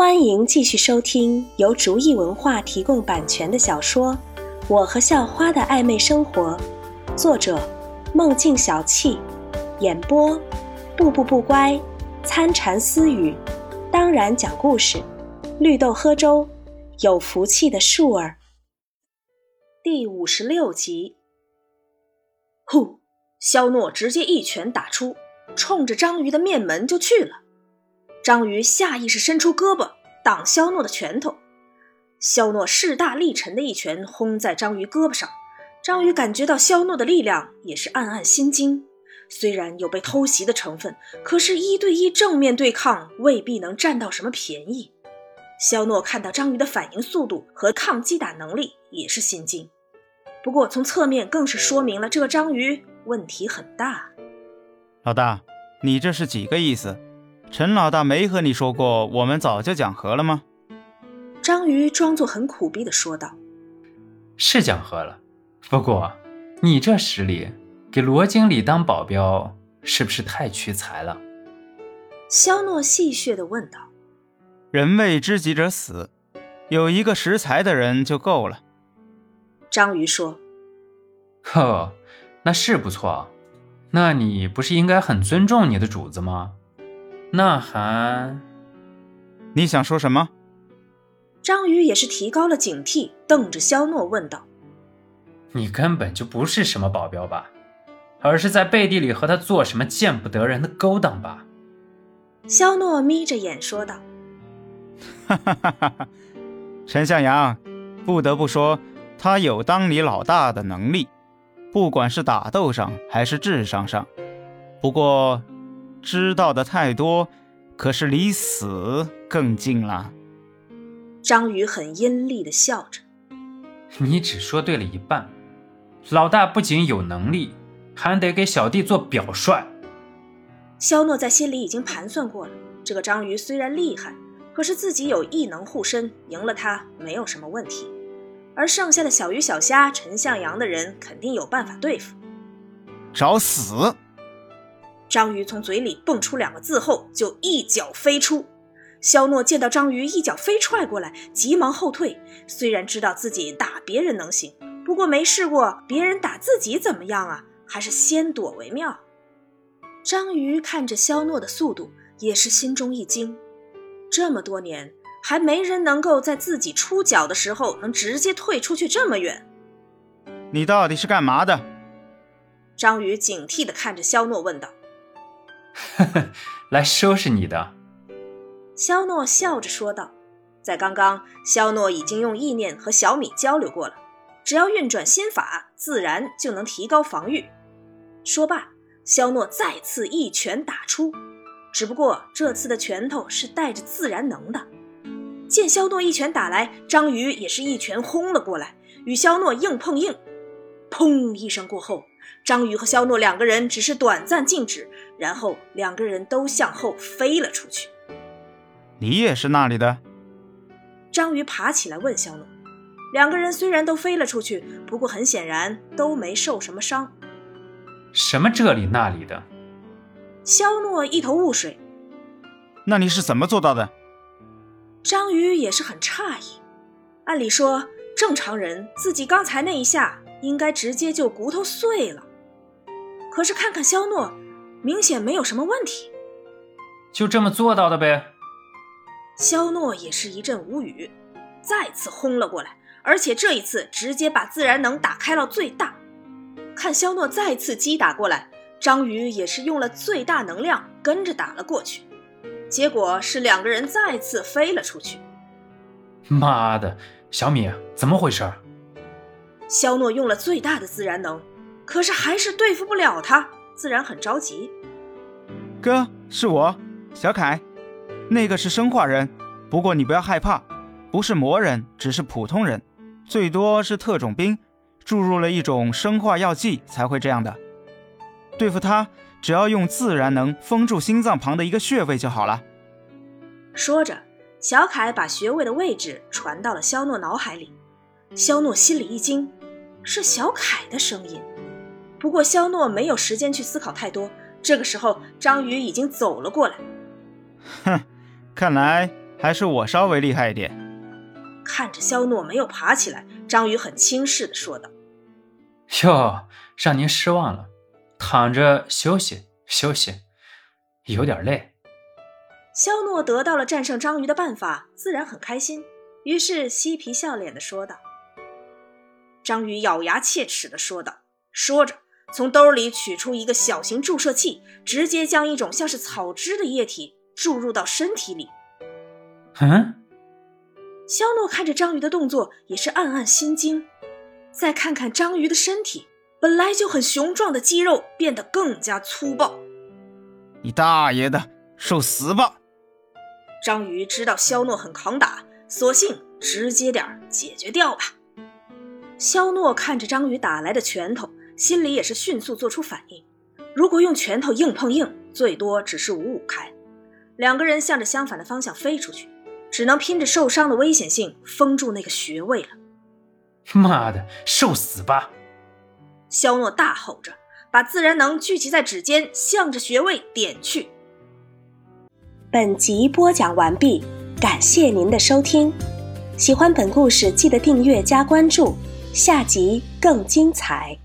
欢迎继续收听由竹意文化提供版权的小说《我和校花的暧昧生活》，作者：梦境小憩，演播：步步不乖、参禅私语，当然讲故事，绿豆喝粥，有福气的树儿。第五十六集。呼！肖诺直接一拳打出，冲着章鱼的面门就去了。章鱼下意识伸出胳膊挡肖诺的拳头，肖诺势大力沉的一拳轰在章鱼胳膊上。章鱼感觉到肖诺的力量，也是暗暗心惊。虽然有被偷袭的成分，可是一对一正面对抗未必能占到什么便宜。肖诺看到章鱼的反应速度和抗击打能力，也是心惊。不过从侧面更是说明了这个章鱼问题很大。老大，你这是几个意思？陈老大没和你说过，我们早就讲和了吗？章鱼装作很苦逼的说道：“是讲和了，不过你这实力，给罗经理当保镖，是不是太屈才了？”肖诺戏谑的问道：“人为知己者死，有一个识才的人就够了。”章鱼说：“呵，那是不错，那你不是应该很尊重你的主子吗？”那还？你想说什么？章鱼也是提高了警惕，瞪着肖诺问道：“你根本就不是什么保镖吧？而是在背地里和他做什么见不得人的勾当吧？”肖诺眯着眼说道：“哈哈哈哈哈！陈向阳，不得不说，他有当你老大的能力，不管是打斗上还是智商上。不过……”知道的太多，可是离死更近了。章鱼很阴厉的笑着：“你只说对了一半，老大不仅有能力，还得给小弟做表率。”肖诺在心里已经盘算过了，这个章鱼虽然厉害，可是自己有异能护身，赢了他没有什么问题。而剩下的小鱼小虾、陈向阳的人，肯定有办法对付。找死！章鱼从嘴里蹦出两个字后，就一脚飞出。肖诺见到章鱼一脚飞踹过来，急忙后退。虽然知道自己打别人能行，不过没试过别人打自己怎么样啊？还是先躲为妙。章鱼看着肖诺的速度，也是心中一惊。这么多年，还没人能够在自己出脚的时候能直接退出去这么远。你到底是干嘛的？章鱼警惕地看着肖诺问道。呵呵，来收拾你的。肖诺笑着说道：“在刚刚，肖诺已经用意念和小米交流过了，只要运转心法，自然就能提高防御。”说罢，肖诺再次一拳打出，只不过这次的拳头是带着自然能的。见肖诺一拳打来，章鱼也是一拳轰了过来，与肖诺硬碰硬。砰一声过后。章鱼和肖诺两个人只是短暂静止，然后两个人都向后飞了出去。你也是那里的？章鱼爬起来问肖诺。两个人虽然都飞了出去，不过很显然都没受什么伤。什么这里那里的？肖诺一头雾水。那你是怎么做到的？章鱼也是很诧异。按理说，正常人自己刚才那一下。应该直接就骨头碎了，可是看看肖诺，明显没有什么问题，就这么做到的呗。肖诺也是一阵无语，再次轰了过来，而且这一次直接把自然能打开了最大。看肖诺再次击打过来，章鱼也是用了最大能量跟着打了过去，结果是两个人再次飞了出去。妈的，小米，怎么回事？肖诺用了最大的自然能，可是还是对付不了他，自然很着急。哥，是我，小凯，那个是生化人，不过你不要害怕，不是魔人，只是普通人，最多是特种兵，注入了一种生化药剂才会这样的。对付他，只要用自然能封住心脏旁的一个穴位就好了。说着，小凯把穴位的位置传到了肖诺脑海里，肖诺心里一惊。是小凯的声音，不过肖诺没有时间去思考太多。这个时候，章鱼已经走了过来。哼，看来还是我稍微厉害一点。看着肖诺没有爬起来，章鱼很轻视的说道：“哟，让您失望了，躺着休息休息，有点累。”肖诺得到了战胜章鱼的办法，自然很开心，于是嬉皮笑脸的说道。章鱼咬牙切齿的说道，说着从兜里取出一个小型注射器，直接将一种像是草汁的液体注入到身体里。嗯。肖诺看着章鱼的动作，也是暗暗心惊。再看看章鱼的身体，本来就很雄壮的肌肉变得更加粗暴。你大爷的，受死吧！章鱼知道肖诺很扛打，索性直接点解决掉吧。肖诺看着章鱼打来的拳头，心里也是迅速做出反应。如果用拳头硬碰硬，最多只是五五开。两个人向着相反的方向飞出去。只能拼着受伤的危险性封住那个穴位了。妈的，受死吧！肖诺大吼着，把自然能聚集在指尖，向着穴位点去。本集播讲完毕，感谢您的收听。喜欢本故事，记得订阅加关注，下集更精彩。